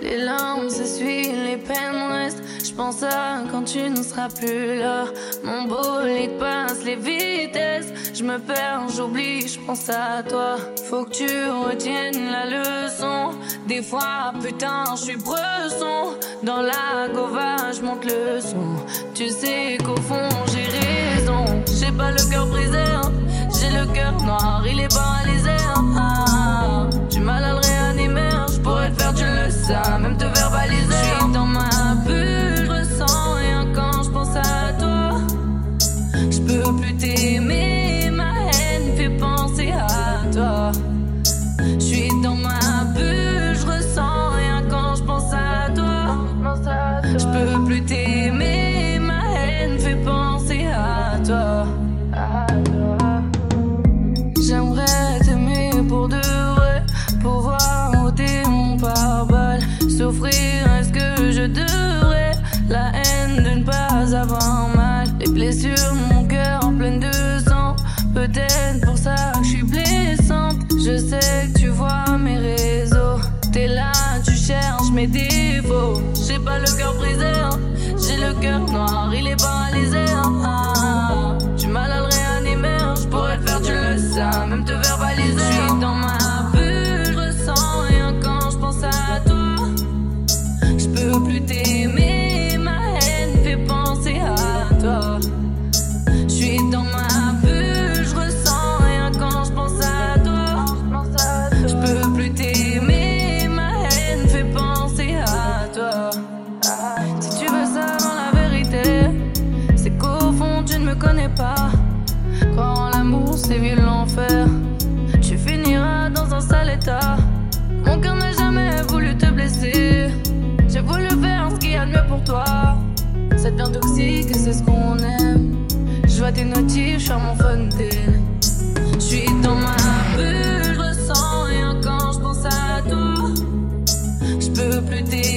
Les larmes s'essuient, les peines restent. Je pense à quand tu ne seras plus là. Mon bolide passe les vitesses. Je me perds, j'oublie, je pense à toi. Faut que tu retiennes la leçon. Des fois, putain, je suis bresson. Dans la gova, monte le son. Tu sais qu'au fond, j'ai raison. J'ai pas le cœur brisé, hein. j'ai le cœur noir, il est paralysé. Je suis dans ma bulle, je ressens rien quand je pense à toi. Je peux plus t'aimer, ma haine fait penser à toi. J'aimerais t'aimer pour de vrai, pouvoir ôter mon pare-balles. Souffrir, est-ce que je devrais la haine de ne pas avoir mal? Les blessures mon cœur en pleine de sang. Peut-être tu vois mes réseaux. T'es là, tu cherches mes défauts. J'ai pas le cœur brisé, hein. Mon cœur n'a jamais voulu te blesser. J'ai voulu faire ce qu'il y a de mieux pour toi. Ça devient toxique c'est ce qu'on aime. Je vois tes notifs, je mon fun Je suis dans ma bulle, je ressens rien quand je pense à tout. Je peux plus t'aider.